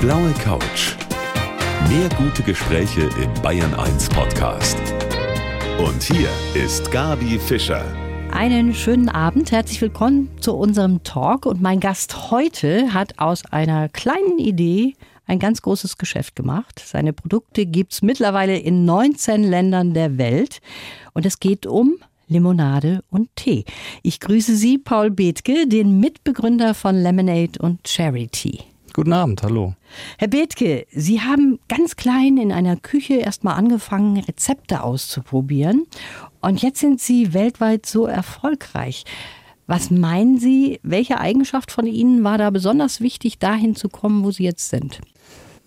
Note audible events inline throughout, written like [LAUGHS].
blaue Couch. Mehr gute Gespräche im Bayern 1 Podcast. Und hier ist Gabi Fischer. Einen schönen Abend, herzlich willkommen zu unserem Talk. Und mein Gast heute hat aus einer kleinen Idee ein ganz großes Geschäft gemacht. Seine Produkte gibt es mittlerweile in 19 Ländern der Welt. Und es geht um Limonade und Tee. Ich grüße Sie, Paul Bethke, den Mitbegründer von Lemonade und Charity. Guten Abend, hallo. Herr Bethke, Sie haben ganz klein in einer Küche erstmal angefangen, Rezepte auszuprobieren. Und jetzt sind Sie weltweit so erfolgreich. Was meinen Sie, welche Eigenschaft von Ihnen war da besonders wichtig, dahin zu kommen, wo Sie jetzt sind?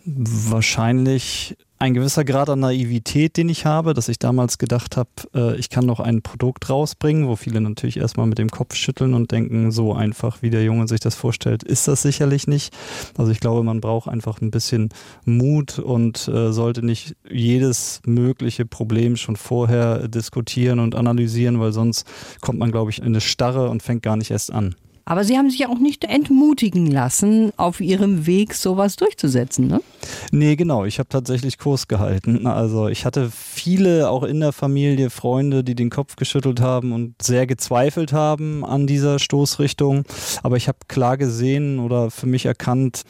Wahrscheinlich ein gewisser Grad an Naivität, den ich habe, dass ich damals gedacht habe, äh, ich kann noch ein Produkt rausbringen, wo viele natürlich erstmal mit dem Kopf schütteln und denken, so einfach, wie der Junge sich das vorstellt, ist das sicherlich nicht. Also ich glaube, man braucht einfach ein bisschen Mut und äh, sollte nicht jedes mögliche Problem schon vorher diskutieren und analysieren, weil sonst kommt man, glaube ich, in eine Starre und fängt gar nicht erst an. Aber Sie haben sich auch nicht entmutigen lassen, auf Ihrem Weg sowas durchzusetzen, ne? Nee, genau. Ich habe tatsächlich Kurs gehalten. Also ich hatte viele, auch in der Familie, Freunde, die den Kopf geschüttelt haben und sehr gezweifelt haben an dieser Stoßrichtung. Aber ich habe klar gesehen oder für mich erkannt,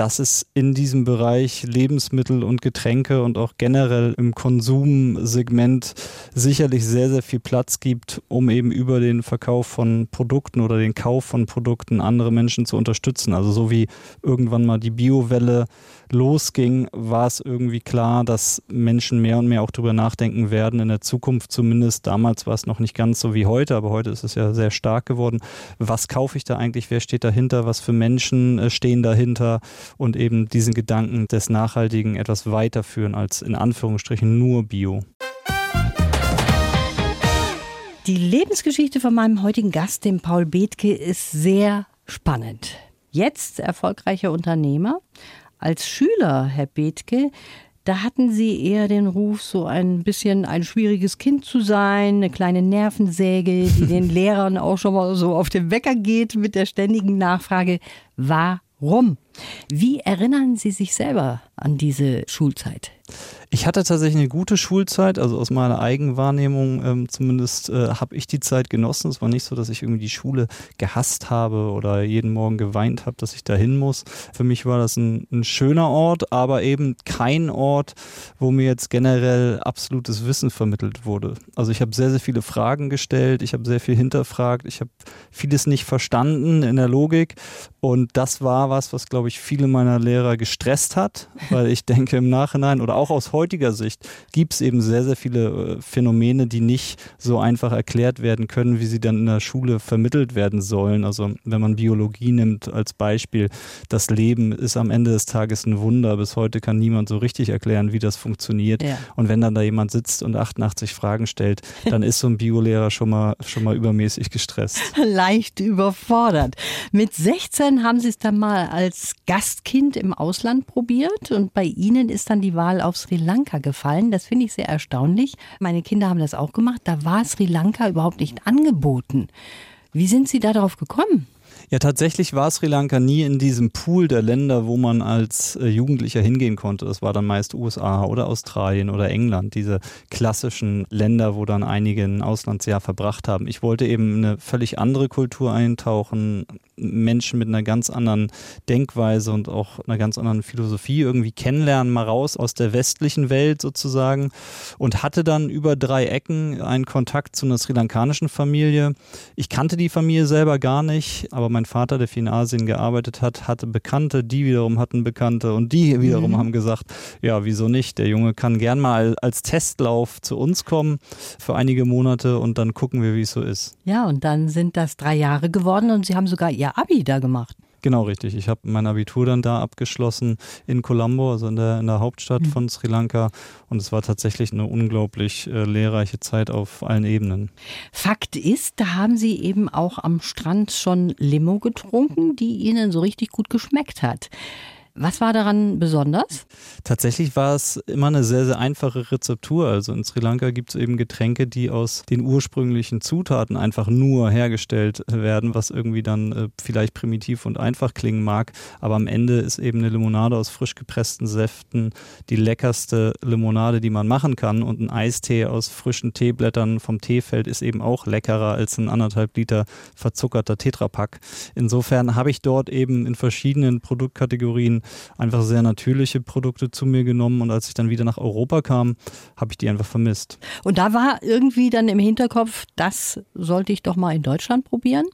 dass es in diesem Bereich Lebensmittel und Getränke und auch generell im Konsumsegment sicherlich sehr, sehr viel Platz gibt, um eben über den Verkauf von Produkten oder den Kauf von Produkten andere Menschen zu unterstützen. Also so wie irgendwann mal die Biowelle losging, war es irgendwie klar, dass Menschen mehr und mehr auch darüber nachdenken werden, in der Zukunft zumindest. Damals war es noch nicht ganz so wie heute, aber heute ist es ja sehr stark geworden. Was kaufe ich da eigentlich? Wer steht dahinter? Was für Menschen äh, stehen dahinter? Und eben diesen Gedanken des Nachhaltigen etwas weiterführen als in Anführungsstrichen nur Bio. Die Lebensgeschichte von meinem heutigen Gast, dem Paul Bethke, ist sehr spannend. Jetzt erfolgreicher Unternehmer, als Schüler, Herr Bethke, da hatten Sie eher den Ruf, so ein bisschen ein schwieriges Kind zu sein, eine kleine Nervensäge, die [LAUGHS] den Lehrern auch schon mal so auf den Wecker geht mit der ständigen Nachfrage, warum? Wie erinnern Sie sich selber an diese Schulzeit? Ich hatte tatsächlich eine gute Schulzeit, also aus meiner Eigenwahrnehmung ähm, zumindest äh, habe ich die Zeit genossen. Es war nicht so, dass ich irgendwie die Schule gehasst habe oder jeden Morgen geweint habe, dass ich dahin muss. Für mich war das ein, ein schöner Ort, aber eben kein Ort, wo mir jetzt generell absolutes Wissen vermittelt wurde. Also ich habe sehr, sehr viele Fragen gestellt, ich habe sehr viel hinterfragt, ich habe vieles nicht verstanden in der Logik und das war was, was glaube ich viele meiner Lehrer gestresst hat, weil ich [LAUGHS] denke im Nachhinein oder auch aus heutiger Sicht gibt es eben sehr, sehr viele äh, Phänomene, die nicht so einfach erklärt werden können, wie sie dann in der Schule vermittelt werden sollen. Also wenn man Biologie nimmt als Beispiel, das Leben ist am Ende des Tages ein Wunder. Bis heute kann niemand so richtig erklären, wie das funktioniert. Ja. Und wenn dann da jemand sitzt und 88 Fragen stellt, dann ist so ein Biolehrer schon mal, schon mal übermäßig gestresst. [LAUGHS] Leicht überfordert. Mit 16 haben Sie es dann mal als Gastkind im Ausland probiert und bei Ihnen ist dann die Wahl auf Sri Lanka gefallen. Das finde ich sehr erstaunlich. Meine Kinder haben das auch gemacht. Da war Sri Lanka überhaupt nicht angeboten. Wie sind Sie darauf gekommen? Ja, tatsächlich war Sri Lanka nie in diesem Pool der Länder, wo man als äh, Jugendlicher hingehen konnte. Das war dann meist USA oder Australien oder England, diese klassischen Länder, wo dann einige ein Auslandsjahr verbracht haben. Ich wollte eben eine völlig andere Kultur eintauchen, Menschen mit einer ganz anderen Denkweise und auch einer ganz anderen Philosophie irgendwie kennenlernen, mal raus aus der westlichen Welt sozusagen und hatte dann über drei Ecken einen Kontakt zu einer sri lankanischen Familie. Ich kannte die Familie selber gar nicht, aber mein Vater, der viel in Asien gearbeitet hat, hatte Bekannte, die wiederum hatten Bekannte und die wiederum mhm. haben gesagt, ja, wieso nicht? Der Junge kann gern mal als Testlauf zu uns kommen für einige Monate und dann gucken wir, wie es so ist. Ja, und dann sind das drei Jahre geworden und Sie haben sogar Ihr Abi da gemacht. Genau, richtig. Ich habe mein Abitur dann da abgeschlossen in Colombo, also in der, in der Hauptstadt mhm. von Sri Lanka. Und es war tatsächlich eine unglaublich äh, lehrreiche Zeit auf allen Ebenen. Fakt ist, da haben Sie eben auch am Strand schon Limo getrunken, die Ihnen so richtig gut geschmeckt hat. Was war daran besonders? Tatsächlich war es immer eine sehr, sehr einfache Rezeptur. Also in Sri Lanka gibt es eben Getränke, die aus den ursprünglichen Zutaten einfach nur hergestellt werden, was irgendwie dann äh, vielleicht primitiv und einfach klingen mag. Aber am Ende ist eben eine Limonade aus frisch gepressten Säften die leckerste Limonade, die man machen kann. Und ein Eistee aus frischen Teeblättern vom Teefeld ist eben auch leckerer als ein anderthalb Liter verzuckerter Tetrapack. Insofern habe ich dort eben in verschiedenen Produktkategorien einfach sehr natürliche Produkte zu mir genommen und als ich dann wieder nach Europa kam, habe ich die einfach vermisst. Und da war irgendwie dann im Hinterkopf, das sollte ich doch mal in Deutschland probieren?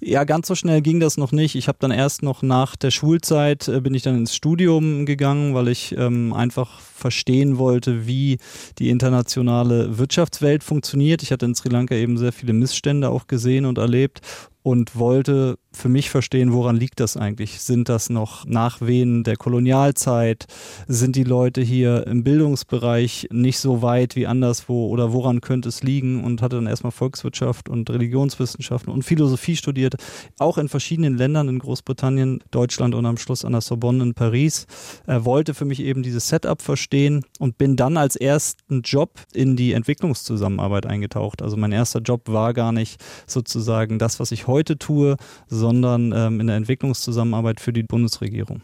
Ja, ganz so schnell ging das noch nicht. Ich habe dann erst noch nach der Schulzeit äh, bin ich dann ins Studium gegangen, weil ich ähm, einfach verstehen wollte, wie die internationale Wirtschaftswelt funktioniert. Ich hatte in Sri Lanka eben sehr viele Missstände auch gesehen und erlebt und wollte für mich verstehen, woran liegt das eigentlich? Sind das noch Nachwehen der Kolonialzeit? Sind die Leute hier im Bildungsbereich nicht so weit wie anderswo oder woran könnte es liegen? Und hatte dann erstmal Volkswirtschaft und Religionswissenschaften und Philosophie studiert, auch in verschiedenen Ländern in Großbritannien, Deutschland und am Schluss an der Sorbonne in Paris. Er wollte für mich eben dieses Setup verstehen und bin dann als ersten Job in die Entwicklungszusammenarbeit eingetaucht. Also mein erster Job war gar nicht sozusagen das, was ich heute tue, sondern sondern ähm, in der Entwicklungszusammenarbeit für die Bundesregierung.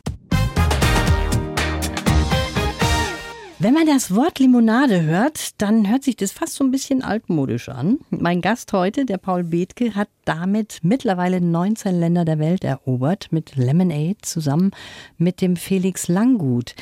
Wenn man das Wort Limonade hört, dann hört sich das fast so ein bisschen altmodisch an. Mein Gast heute, der Paul Bethke, hat damit mittlerweile 19 Länder der Welt erobert mit Lemonade zusammen mit dem Felix Langgut.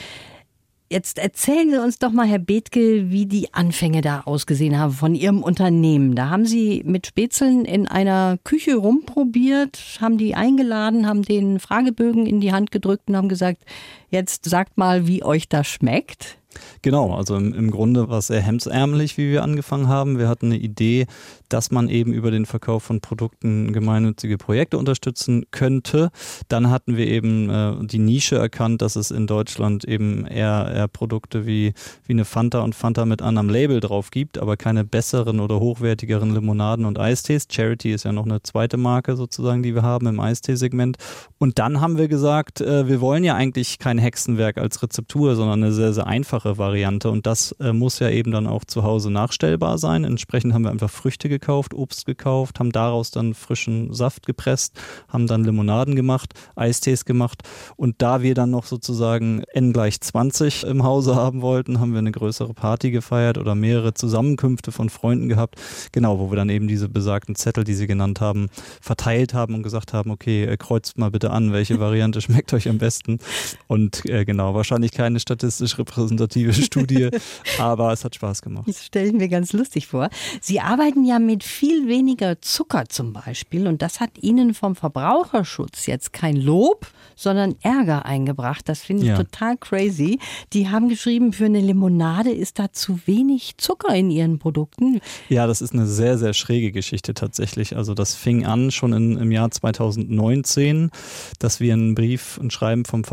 Jetzt erzählen Sie uns doch mal, Herr Bethke, wie die Anfänge da ausgesehen haben von Ihrem Unternehmen. Da haben Sie mit Spätzeln in einer Küche rumprobiert, haben die eingeladen, haben den Fragebögen in die Hand gedrückt und haben gesagt, jetzt sagt mal, wie euch das schmeckt. Genau, also im, im Grunde war es sehr hemdsärmelig, wie wir angefangen haben. Wir hatten eine Idee, dass man eben über den Verkauf von Produkten gemeinnützige Projekte unterstützen könnte. Dann hatten wir eben äh, die Nische erkannt, dass es in Deutschland eben eher, eher Produkte wie, wie eine Fanta und Fanta mit anderem Label drauf gibt, aber keine besseren oder hochwertigeren Limonaden und Eistees. Charity ist ja noch eine zweite Marke sozusagen, die wir haben im Eistee-Segment. Und dann haben wir gesagt, äh, wir wollen ja eigentlich kein Hexenwerk als Rezeptur, sondern eine sehr, sehr einfache Variante. Und das äh, muss ja eben dann auch zu Hause nachstellbar sein. Entsprechend haben wir einfach Früchte gekauft, Obst gekauft, haben daraus dann frischen Saft gepresst, haben dann Limonaden gemacht, Eistees gemacht. Und da wir dann noch sozusagen N gleich 20 im Hause haben wollten, haben wir eine größere Party gefeiert oder mehrere Zusammenkünfte von Freunden gehabt. Genau, wo wir dann eben diese besagten Zettel, die Sie genannt haben, verteilt haben und gesagt haben, okay, äh, kreuzt mal bitte an, welche Variante [LAUGHS] schmeckt euch am besten. Und äh, genau, wahrscheinlich keine statistisch repräsentative [LAUGHS] Studie, aber es hat Spaß gemacht. Das stellen wir ganz lustig vor. Sie arbeiten ja mit viel weniger Zucker zum Beispiel und das hat Ihnen vom Verbraucherschutz jetzt kein Lob, sondern Ärger eingebracht. Das finde ich ja. total crazy. Die haben geschrieben, für eine Limonade ist da zu wenig Zucker in ihren Produkten. Ja, das ist eine sehr, sehr schräge Geschichte tatsächlich. Also das fing an schon in, im Jahr 2019, dass wir einen Brief, ein Schreiben vom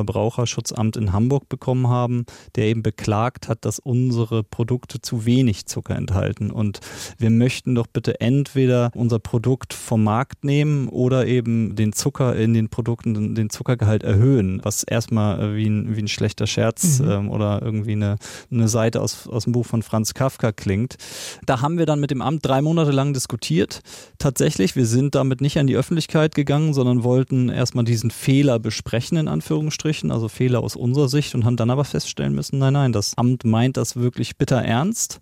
Verbraucherschutzamt in Hamburg bekommen haben, der eben beklagt hat, dass unsere Produkte zu wenig Zucker enthalten. Und wir möchten doch bitte entweder unser Produkt vom Markt nehmen oder eben den Zucker in den Produkten, den Zuckergehalt halt erhöhen, was erstmal äh, wie ein, wie ein schlechter Scherz mhm. ähm, oder irgendwie eine, eine Seite aus, aus dem Buch von Franz Kafka klingt. Da haben wir dann mit dem Amt drei Monate lang diskutiert. Tatsächlich, wir sind damit nicht an die Öffentlichkeit gegangen, sondern wollten erstmal diesen Fehler besprechen, in Anführungsstrichen, also Fehler aus unserer Sicht und haben dann aber feststellen müssen, nein, nein, das Amt meint das wirklich bitter ernst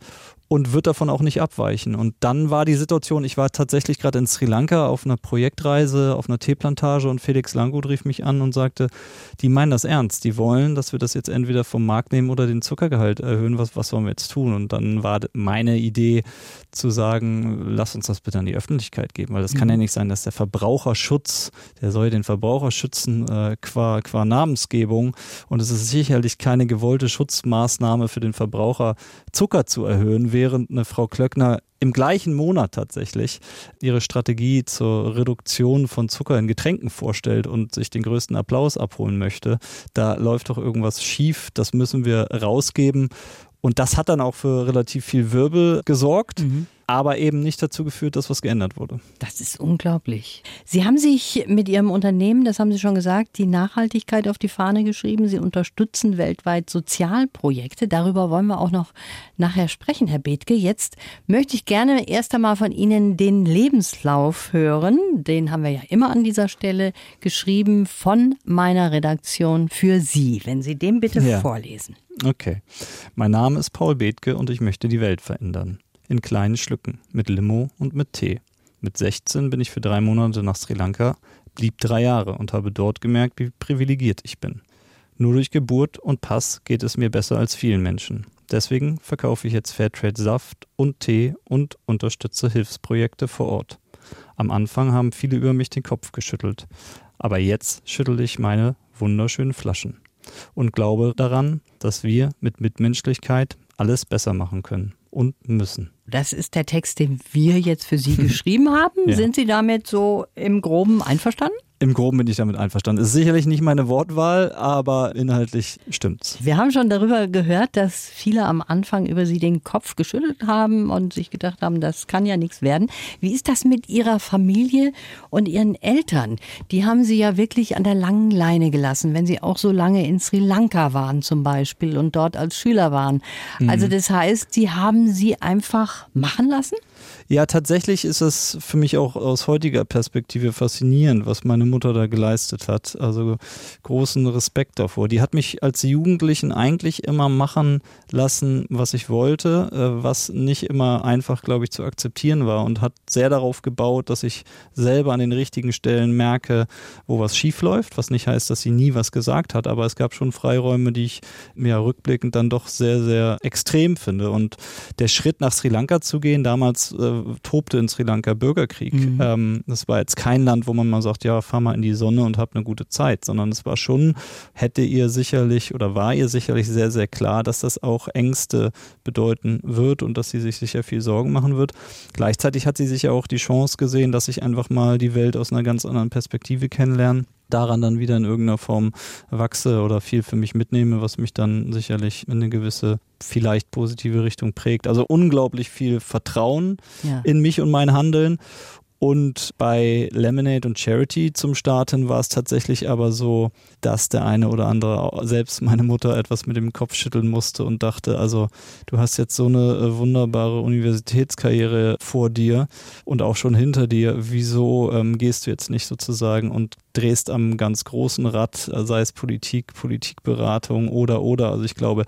und wird davon auch nicht abweichen. Und dann war die Situation, ich war tatsächlich gerade in Sri Lanka auf einer Projektreise, auf einer Teeplantage und Felix Langgut rief mich an und sagte, die meinen das ernst, die wollen, dass wir das jetzt entweder vom Markt nehmen oder den Zuckergehalt erhöhen, was, was sollen wir jetzt tun? Und dann war meine Idee zu sagen, lass uns das bitte an die Öffentlichkeit geben, weil das mhm. kann ja nicht sein, dass der Verbraucherschutz, der soll den Verbraucher schützen äh, qua, qua Namensgebung und es ist sicherlich keine gewollte Schutzmaßnahme für den Verbraucher, Zucker zu erhöhen, während eine Frau Klöckner im gleichen Monat tatsächlich ihre Strategie zur Reduktion von Zucker in Getränken vorstellt und sich den größten Applaus abholen möchte. Da läuft doch irgendwas schief, das müssen wir rausgeben. Und das hat dann auch für relativ viel Wirbel gesorgt. Mhm. Aber eben nicht dazu geführt, dass was geändert wurde. Das ist unglaublich. Sie haben sich mit Ihrem Unternehmen, das haben Sie schon gesagt, die Nachhaltigkeit auf die Fahne geschrieben. Sie unterstützen weltweit Sozialprojekte. Darüber wollen wir auch noch nachher sprechen, Herr Bethke. Jetzt möchte ich gerne erst einmal von Ihnen den Lebenslauf hören. Den haben wir ja immer an dieser Stelle geschrieben von meiner Redaktion für Sie. Wenn Sie den bitte ja. vorlesen. Okay. Mein Name ist Paul Bethke und ich möchte die Welt verändern. In kleinen Schlücken, mit Limo und mit Tee. Mit 16 bin ich für drei Monate nach Sri Lanka, blieb drei Jahre und habe dort gemerkt, wie privilegiert ich bin. Nur durch Geburt und Pass geht es mir besser als vielen Menschen. Deswegen verkaufe ich jetzt Fairtrade Saft und Tee und unterstütze Hilfsprojekte vor Ort. Am Anfang haben viele über mich den Kopf geschüttelt, aber jetzt schüttel ich meine wunderschönen Flaschen und glaube daran, dass wir mit Mitmenschlichkeit alles besser machen können und müssen. Das ist der Text, den wir jetzt für Sie [LAUGHS] geschrieben haben. Ja. Sind Sie damit so im Groben einverstanden? Im Groben bin ich damit einverstanden. Ist sicherlich nicht meine Wortwahl, aber inhaltlich stimmt's. Wir haben schon darüber gehört, dass viele am Anfang über sie den Kopf geschüttelt haben und sich gedacht haben, das kann ja nichts werden. Wie ist das mit Ihrer Familie und Ihren Eltern? Die haben Sie ja wirklich an der langen Leine gelassen, wenn Sie auch so lange in Sri Lanka waren zum Beispiel und dort als Schüler waren. Mhm. Also das heißt, Sie haben Sie einfach machen lassen? Ja, tatsächlich ist es für mich auch aus heutiger Perspektive faszinierend, was meine Mutter da geleistet hat. Also großen Respekt davor. Die hat mich als Jugendlichen eigentlich immer machen lassen, was ich wollte, äh, was nicht immer einfach, glaube ich, zu akzeptieren war und hat sehr darauf gebaut, dass ich selber an den richtigen Stellen merke, wo was schief läuft, was nicht heißt, dass sie nie was gesagt hat, aber es gab schon Freiräume, die ich mir rückblickend dann doch sehr, sehr extrem finde. Und der Schritt nach Sri Lanka zu gehen, damals äh, tobte in Sri Lanka Bürgerkrieg. Mhm. Ähm, das war jetzt kein Land, wo man mal sagt, ja, fahr mal in die Sonne und hab eine gute Zeit, sondern es war schon, hätte ihr sicherlich oder war ihr sicherlich sehr, sehr klar, dass das auch Ängste bedeuten wird und dass sie sich sicher viel Sorgen machen wird. Gleichzeitig hat sie sich ja auch die Chance gesehen, dass ich einfach mal die Welt aus einer ganz anderen Perspektive kennenlerne daran dann wieder in irgendeiner Form wachse oder viel für mich mitnehme, was mich dann sicherlich in eine gewisse, vielleicht positive Richtung prägt. Also unglaublich viel Vertrauen ja. in mich und mein Handeln und bei Lemonade und Charity zum Starten war es tatsächlich aber so, dass der eine oder andere, selbst meine Mutter, etwas mit dem Kopf schütteln musste und dachte, also du hast jetzt so eine äh, wunderbare Universitätskarriere vor dir und auch schon hinter dir. Wieso ähm, gehst du jetzt nicht sozusagen und drehst am ganz großen Rad, äh, sei es Politik, Politikberatung oder oder. Also ich glaube,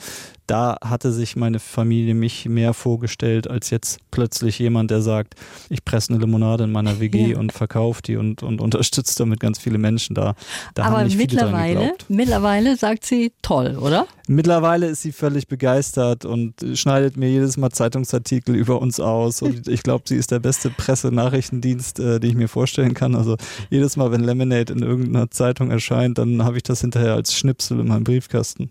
da hatte sich meine Familie mich mehr vorgestellt als jetzt plötzlich jemand, der sagt, ich presse eine Limonade in meiner WG ja. und verkaufe die und, und unterstützt damit ganz viele Menschen da. da Aber mittlerweile, mittlerweile sagt sie toll, oder? Mittlerweile ist sie völlig begeistert und schneidet mir jedes Mal Zeitungsartikel [LAUGHS] über uns aus. Und ich glaube, sie ist der beste Pressenachrichtendienst, äh, den ich mir vorstellen kann. Also jedes Mal, wenn Lemonade in irgendeiner Zeitung erscheint, dann habe ich das hinterher als Schnipsel in meinem Briefkasten.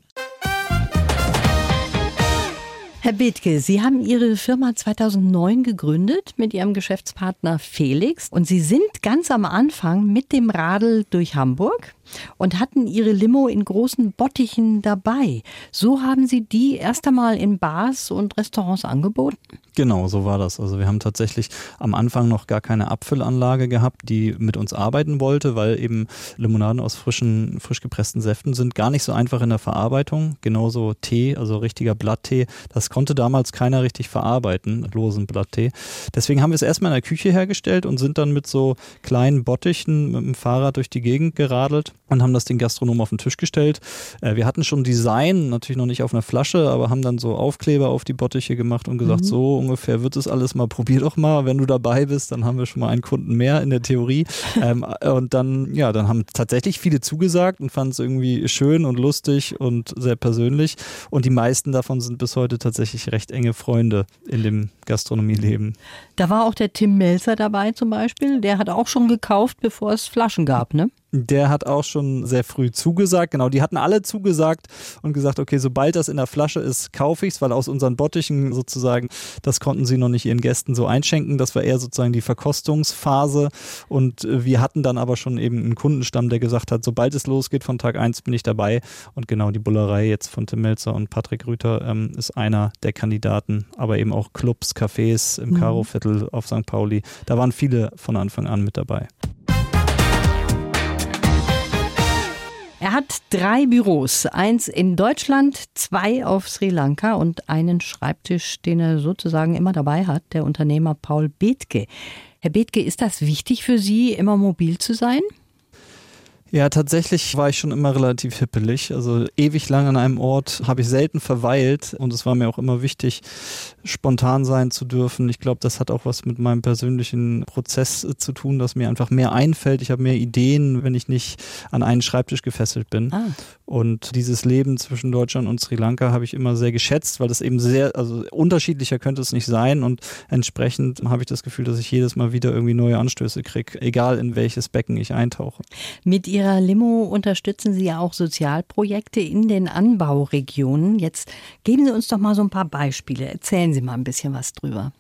Herr Bethke, Sie haben Ihre Firma 2009 gegründet mit Ihrem Geschäftspartner Felix und Sie sind ganz am Anfang mit dem Radl durch Hamburg und hatten ihre Limo in großen Bottichen dabei. So haben sie die erst einmal in Bars und Restaurants angeboten? Genau, so war das. Also wir haben tatsächlich am Anfang noch gar keine Abfüllanlage gehabt, die mit uns arbeiten wollte, weil eben Limonaden aus frischen, frisch gepressten Säften sind gar nicht so einfach in der Verarbeitung. Genauso Tee, also richtiger Blatttee, das konnte damals keiner richtig verarbeiten, losen Blatttee. Deswegen haben wir es erstmal in der Küche hergestellt und sind dann mit so kleinen Bottichen mit dem Fahrrad durch die Gegend geradelt und haben das den Gastronomen auf den Tisch gestellt. Äh, wir hatten schon Design, natürlich noch nicht auf einer Flasche, aber haben dann so Aufkleber auf die Bottiche gemacht und gesagt, mhm. so ungefähr wird es alles mal, probier doch mal. Wenn du dabei bist, dann haben wir schon mal einen Kunden mehr in der Theorie. [LAUGHS] ähm, und dann, ja, dann haben tatsächlich viele zugesagt und fanden es irgendwie schön und lustig und sehr persönlich. Und die meisten davon sind bis heute tatsächlich recht enge Freunde in dem Gastronomieleben. Da war auch der Tim Melzer dabei zum Beispiel. Der hat auch schon gekauft, bevor es Flaschen gab, ne? Der hat auch schon sehr früh zugesagt. Genau, die hatten alle zugesagt und gesagt, okay, sobald das in der Flasche ist, kaufe ich es, weil aus unseren Bottichen sozusagen, das konnten sie noch nicht ihren Gästen so einschenken. Das war eher sozusagen die Verkostungsphase. Und äh, wir hatten dann aber schon eben einen Kundenstamm, der gesagt hat, sobald es losgeht von Tag 1 bin ich dabei. Und genau die Bullerei jetzt von Tim Melzer und Patrick Rüther ähm, ist einer der Kandidaten, aber eben auch Clubs, Cafés im mhm. Karo-Viertel auf St. Pauli. Da waren viele von Anfang an mit dabei. Er hat drei Büros, eins in Deutschland, zwei auf Sri Lanka und einen Schreibtisch, den er sozusagen immer dabei hat, der Unternehmer Paul Bethke. Herr Bethke, ist das wichtig für Sie, immer mobil zu sein? Ja, tatsächlich war ich schon immer relativ hippelig. Also ewig lang an einem Ort habe ich selten verweilt und es war mir auch immer wichtig, spontan sein zu dürfen. Ich glaube, das hat auch was mit meinem persönlichen Prozess äh, zu tun, dass mir einfach mehr einfällt. Ich habe mehr Ideen, wenn ich nicht an einen Schreibtisch gefesselt bin. Ah. Und dieses Leben zwischen Deutschland und Sri Lanka habe ich immer sehr geschätzt, weil das eben sehr, also unterschiedlicher könnte es nicht sein und entsprechend habe ich das Gefühl, dass ich jedes Mal wieder irgendwie neue Anstöße kriege, egal in welches Becken ich eintauche. Mit Ihrer Limo unterstützen Sie ja auch Sozialprojekte in den Anbauregionen. Jetzt geben Sie uns doch mal so ein paar Beispiele. Erzählen Sie mal ein bisschen was drüber.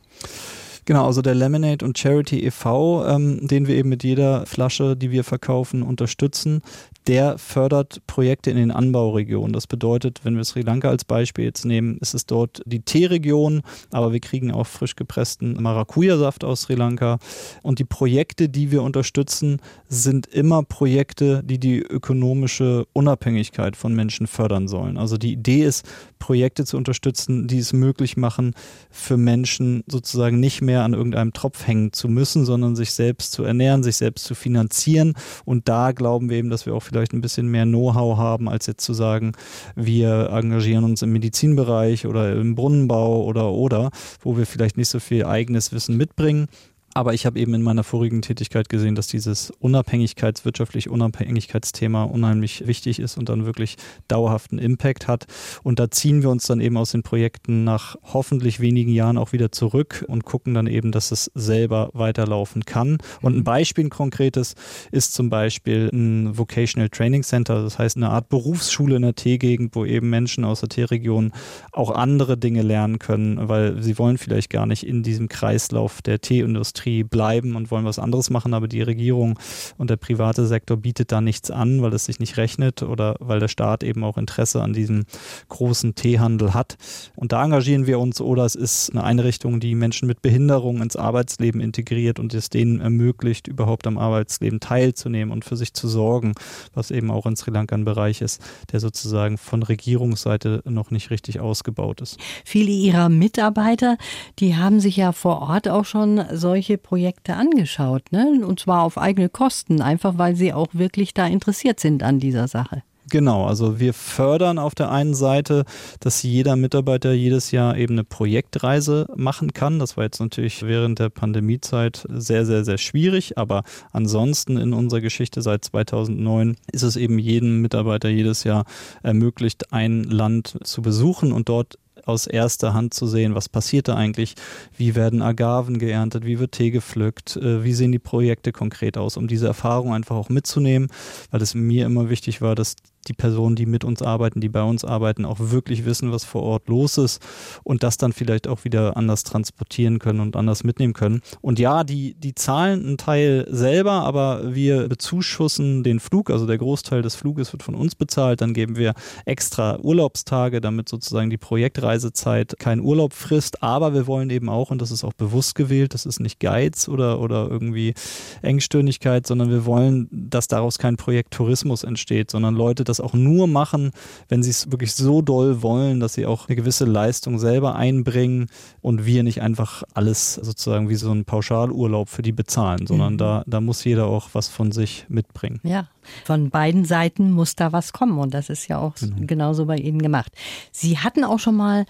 Genau, also der Lemonade und Charity e.V., ähm, den wir eben mit jeder Flasche, die wir verkaufen, unterstützen, der fördert Projekte in den Anbauregionen. Das bedeutet, wenn wir Sri Lanka als Beispiel jetzt nehmen, ist es dort die Teeregion, aber wir kriegen auch frisch gepressten Maracuja-Saft aus Sri Lanka. Und die Projekte, die wir unterstützen, sind immer Projekte, die die ökonomische Unabhängigkeit von Menschen fördern sollen. Also die Idee ist, Projekte zu unterstützen, die es möglich machen, für Menschen sozusagen nicht mehr an irgendeinem Tropf hängen zu müssen, sondern sich selbst zu ernähren, sich selbst zu finanzieren. Und da glauben wir eben, dass wir auch vielleicht ein bisschen mehr Know-how haben, als jetzt zu sagen, wir engagieren uns im Medizinbereich oder im Brunnenbau oder oder, wo wir vielleicht nicht so viel eigenes Wissen mitbringen. Aber ich habe eben in meiner vorigen Tätigkeit gesehen, dass dieses Unabhängigkeits-, wirtschaftlich Unabhängigkeitsthema unheimlich wichtig ist und dann wirklich dauerhaften Impact hat. Und da ziehen wir uns dann eben aus den Projekten nach hoffentlich wenigen Jahren auch wieder zurück und gucken dann eben, dass es selber weiterlaufen kann. Und ein Beispiel ein konkretes ist zum Beispiel ein Vocational Training Center, das heißt eine Art Berufsschule in der T-Gegend, wo eben Menschen aus der T-Region auch andere Dinge lernen können, weil sie wollen vielleicht gar nicht in diesem Kreislauf der Teeindustrie Industrie bleiben und wollen was anderes machen, aber die Regierung und der private Sektor bietet da nichts an, weil es sich nicht rechnet oder weil der Staat eben auch Interesse an diesem großen Teehandel hat. Und da engagieren wir uns oder es ist eine Einrichtung, die Menschen mit Behinderung ins Arbeitsleben integriert und es denen ermöglicht, überhaupt am Arbeitsleben teilzunehmen und für sich zu sorgen, was eben auch in Sri Lanka ein Bereich ist, der sozusagen von Regierungsseite noch nicht richtig ausgebaut ist. Viele Ihrer Mitarbeiter, die haben sich ja vor Ort auch schon solche Projekte angeschaut, ne? und zwar auf eigene Kosten, einfach weil sie auch wirklich da interessiert sind an dieser Sache. Genau, also wir fördern auf der einen Seite, dass jeder Mitarbeiter jedes Jahr eben eine Projektreise machen kann. Das war jetzt natürlich während der Pandemiezeit sehr, sehr, sehr schwierig, aber ansonsten in unserer Geschichte seit 2009 ist es eben jedem Mitarbeiter jedes Jahr ermöglicht, ein Land zu besuchen und dort aus erster Hand zu sehen, was passiert da eigentlich, wie werden Agaven geerntet, wie wird Tee gepflückt, äh, wie sehen die Projekte konkret aus, um diese Erfahrung einfach auch mitzunehmen, weil es mir immer wichtig war, dass die Personen, die mit uns arbeiten, die bei uns arbeiten, auch wirklich wissen, was vor Ort los ist und das dann vielleicht auch wieder anders transportieren können und anders mitnehmen können. Und ja, die, die zahlen einen Teil selber, aber wir bezuschussen den Flug, also der Großteil des Fluges wird von uns bezahlt. Dann geben wir extra Urlaubstage, damit sozusagen die Projektreisezeit keinen Urlaub frisst. Aber wir wollen eben auch, und das ist auch bewusst gewählt, das ist nicht Geiz oder, oder irgendwie Engstirnigkeit, sondern wir wollen, dass daraus kein Projekttourismus entsteht, sondern Leute das das auch nur machen, wenn sie es wirklich so doll wollen, dass sie auch eine gewisse Leistung selber einbringen und wir nicht einfach alles sozusagen wie so ein Pauschalurlaub für die bezahlen, sondern mhm. da, da muss jeder auch was von sich mitbringen. Ja, von beiden Seiten muss da was kommen und das ist ja auch genau. genauso bei Ihnen gemacht. Sie hatten auch schon mal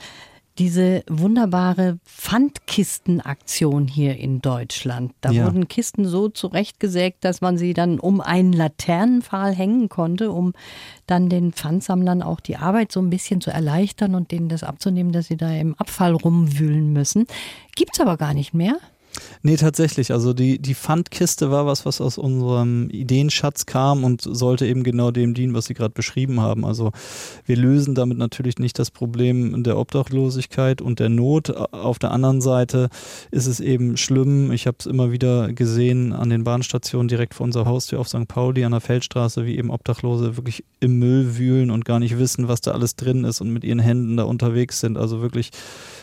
diese wunderbare Pfandkistenaktion hier in Deutschland. Da ja. wurden Kisten so zurechtgesägt, dass man sie dann um einen Laternenpfahl hängen konnte, um dann den Pfandsammlern auch die Arbeit so ein bisschen zu erleichtern und denen das abzunehmen, dass sie da im Abfall rumwühlen müssen. Gibt's aber gar nicht mehr. Nee, tatsächlich. Also die, die Pfandkiste war was, was aus unserem Ideenschatz kam und sollte eben genau dem dienen, was Sie gerade beschrieben haben. Also wir lösen damit natürlich nicht das Problem der Obdachlosigkeit und der Not. Auf der anderen Seite ist es eben schlimm. Ich habe es immer wieder gesehen an den Bahnstationen direkt vor unserer Haustür auf St. Pauli an der Feldstraße, wie eben Obdachlose wirklich im Müll wühlen und gar nicht wissen, was da alles drin ist und mit ihren Händen da unterwegs sind. Also wirklich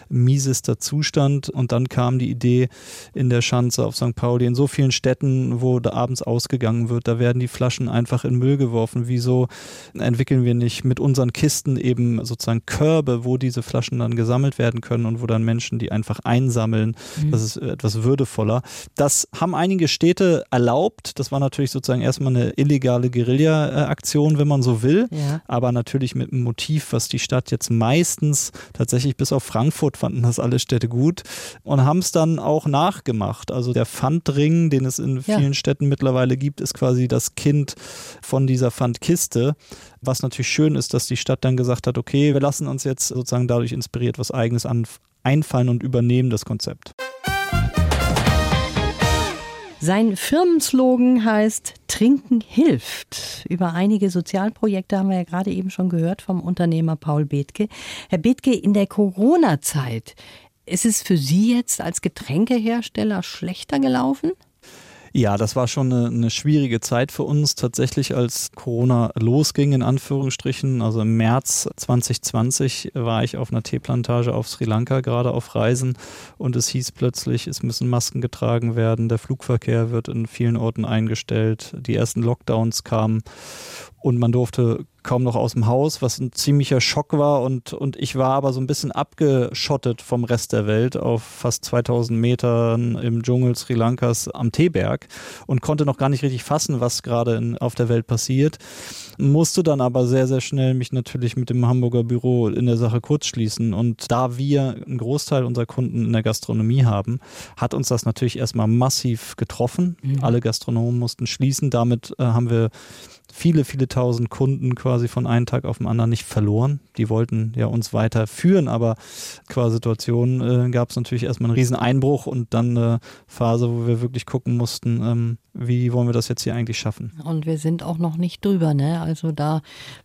miesester Zustand. Und dann kam die Idee in der Schanze auf St. Pauli, in so vielen Städten, wo da abends ausgegangen wird, da werden die Flaschen einfach in Müll geworfen. Wieso entwickeln wir nicht mit unseren Kisten eben sozusagen Körbe, wo diese Flaschen dann gesammelt werden können und wo dann Menschen die einfach einsammeln? Mhm. Das ist etwas würdevoller. Das haben einige Städte erlaubt. Das war natürlich sozusagen erstmal eine illegale Guerilla-Aktion, wenn man so will, ja. aber natürlich mit einem Motiv, was die Stadt jetzt meistens tatsächlich bis auf Frankfurt fanden das alle Städte gut und haben es dann auch nachgemacht. Also der Pfandring, den es in vielen ja. Städten mittlerweile gibt, ist quasi das Kind von dieser Pfandkiste. Was natürlich schön ist, dass die Stadt dann gesagt hat, okay, wir lassen uns jetzt sozusagen dadurch inspiriert was eigenes an, einfallen und übernehmen das Konzept. Sein Firmenslogan heißt Trinken hilft. Über einige Sozialprojekte haben wir ja gerade eben schon gehört vom Unternehmer Paul Bethke. Herr Bethke, in der Corona-Zeit, ist es für Sie jetzt als Getränkehersteller schlechter gelaufen? Ja, das war schon eine, eine, schwierige Zeit für uns. Tatsächlich, als Corona losging, in Anführungsstrichen, also im März 2020 war ich auf einer Teeplantage auf Sri Lanka, gerade auf Reisen. Und es hieß plötzlich, es müssen Masken getragen werden. Der Flugverkehr wird in vielen Orten eingestellt. Die ersten Lockdowns kamen und man durfte kaum noch aus dem Haus, was ein ziemlicher Schock war und, und ich war aber so ein bisschen abgeschottet vom Rest der Welt auf fast 2000 Metern im Dschungel Sri Lankas am Teeberg und konnte noch gar nicht richtig fassen, was gerade auf der Welt passiert. Musste dann aber sehr, sehr schnell mich natürlich mit dem Hamburger Büro in der Sache kurzschließen und da wir einen Großteil unserer Kunden in der Gastronomie haben, hat uns das natürlich erstmal massiv getroffen. Mhm. Alle Gastronomen mussten schließen. Damit äh, haben wir viele, viele tausend Kunden quasi von einem Tag auf den anderen nicht verloren. Die wollten ja uns weiter führen, aber qua Situation äh, gab es natürlich erstmal einen riesen Einbruch und dann eine Phase, wo wir wirklich gucken mussten, ähm, wie wollen wir das jetzt hier eigentlich schaffen. Und wir sind auch noch nicht drüber, ne? Also da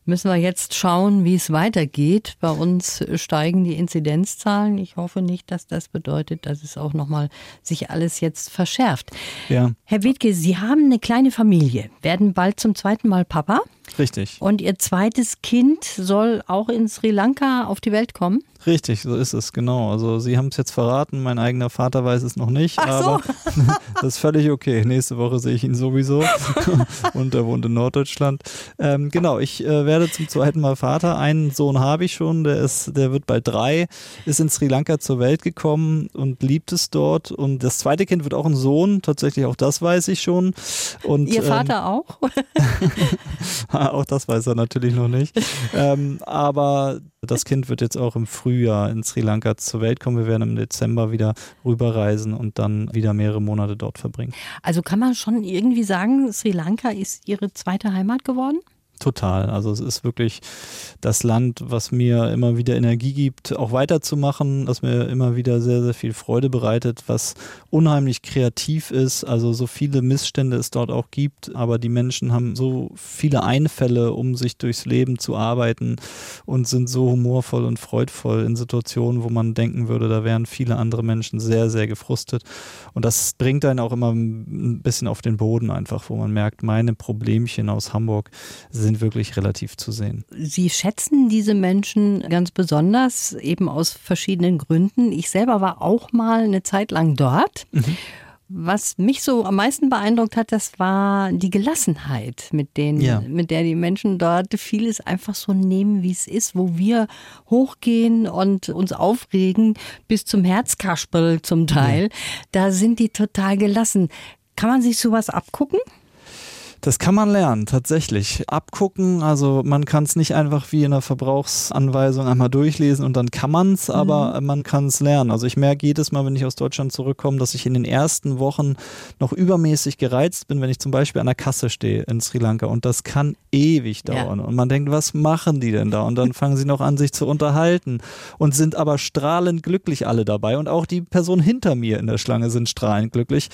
müssen wir jetzt schauen, wie es weitergeht. Bei uns steigen die Inzidenzzahlen. Ich hoffe nicht, dass das bedeutet, dass es auch nochmal sich alles jetzt verschärft. Ja. Herr Wittke, Sie haben eine kleine Familie, werden bald zum zweiten Mal mal Papa. Richtig. Und ihr zweites Kind soll auch in Sri Lanka auf die Welt kommen? Richtig, so ist es, genau. Also Sie haben es jetzt verraten, mein eigener Vater weiß es noch nicht, Ach aber so. [LAUGHS] das ist völlig okay. Nächste Woche sehe ich ihn sowieso [LAUGHS] und er wohnt in Norddeutschland. Ähm, genau, ich äh, werde zum zweiten Mal Vater. Einen Sohn habe ich schon, der ist, der wird bald drei, ist in Sri Lanka zur Welt gekommen und liebt es dort. Und das zweite Kind wird auch ein Sohn, tatsächlich auch das weiß ich schon. Und, Ihr Vater ähm, auch? [LAUGHS] [LAUGHS] auch das weiß er natürlich noch nicht. [LAUGHS] Ähm, aber das Kind wird jetzt auch im Frühjahr in Sri Lanka zur Welt kommen. Wir werden im Dezember wieder rüberreisen und dann wieder mehrere Monate dort verbringen. Also kann man schon irgendwie sagen, Sri Lanka ist Ihre zweite Heimat geworden? Total. Also es ist wirklich das Land, was mir immer wieder Energie gibt, auch weiterzumachen, was mir immer wieder sehr, sehr viel Freude bereitet, was unheimlich kreativ ist. Also so viele Missstände es dort auch gibt, aber die Menschen haben so viele Einfälle, um sich durchs Leben zu arbeiten und sind so humorvoll und freudvoll in Situationen, wo man denken würde, da wären viele andere Menschen sehr, sehr gefrustet. Und das bringt einen auch immer ein bisschen auf den Boden einfach, wo man merkt, meine Problemchen aus Hamburg sind sind wirklich relativ zu sehen. Sie schätzen diese Menschen ganz besonders, eben aus verschiedenen Gründen. Ich selber war auch mal eine Zeit lang dort. Mhm. Was mich so am meisten beeindruckt hat, das war die Gelassenheit, mit, denen, ja. mit der die Menschen dort vieles einfach so nehmen, wie es ist, wo wir hochgehen und uns aufregen, bis zum Herzkasperl zum Teil. Ja. Da sind die total gelassen. Kann man sich sowas abgucken? Das kann man lernen, tatsächlich. Abgucken, also man kann es nicht einfach wie in der Verbrauchsanweisung einmal durchlesen und dann kann man es, aber mhm. man kann es lernen. Also ich merke jedes Mal, wenn ich aus Deutschland zurückkomme, dass ich in den ersten Wochen noch übermäßig gereizt bin, wenn ich zum Beispiel an der Kasse stehe in Sri Lanka und das kann ewig dauern. Ja. Und man denkt, was machen die denn da? Und dann fangen sie noch an, sich zu unterhalten und sind aber strahlend glücklich alle dabei. Und auch die Person hinter mir in der Schlange sind strahlend glücklich.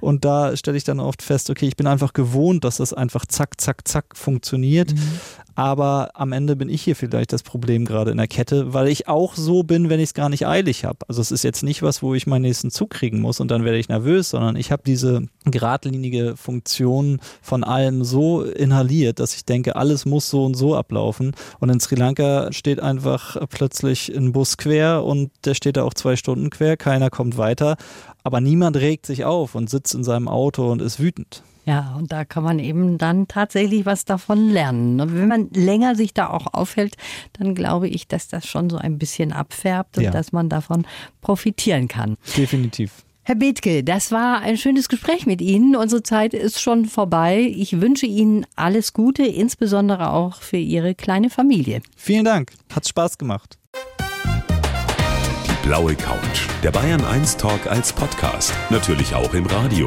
Und da stelle ich dann oft fest, okay, ich bin einfach gewohnt, dass das einfach zack, zack, zack funktioniert. Mhm. Aber am Ende bin ich hier vielleicht das Problem gerade in der Kette, weil ich auch so bin, wenn ich es gar nicht eilig habe. Also es ist jetzt nicht was, wo ich meinen nächsten Zug kriegen muss und dann werde ich nervös, sondern ich habe diese geradlinige Funktion von allem so inhaliert, dass ich denke, alles muss so und so ablaufen. Und in Sri Lanka steht einfach plötzlich ein Bus quer und der steht da auch zwei Stunden quer, keiner kommt weiter, aber niemand regt sich auf und sitzt in seinem Auto und ist wütend. Ja, und da kann man eben dann tatsächlich was davon lernen. Und wenn man länger sich da auch aufhält, dann glaube ich, dass das schon so ein bisschen abfärbt und ja. dass man davon profitieren kann. Definitiv. Herr Bethke, das war ein schönes Gespräch mit Ihnen. Unsere Zeit ist schon vorbei. Ich wünsche Ihnen alles Gute, insbesondere auch für Ihre kleine Familie. Vielen Dank. Hat Spaß gemacht. Die blaue Couch. Der Bayern 1 Talk als Podcast. Natürlich auch im Radio.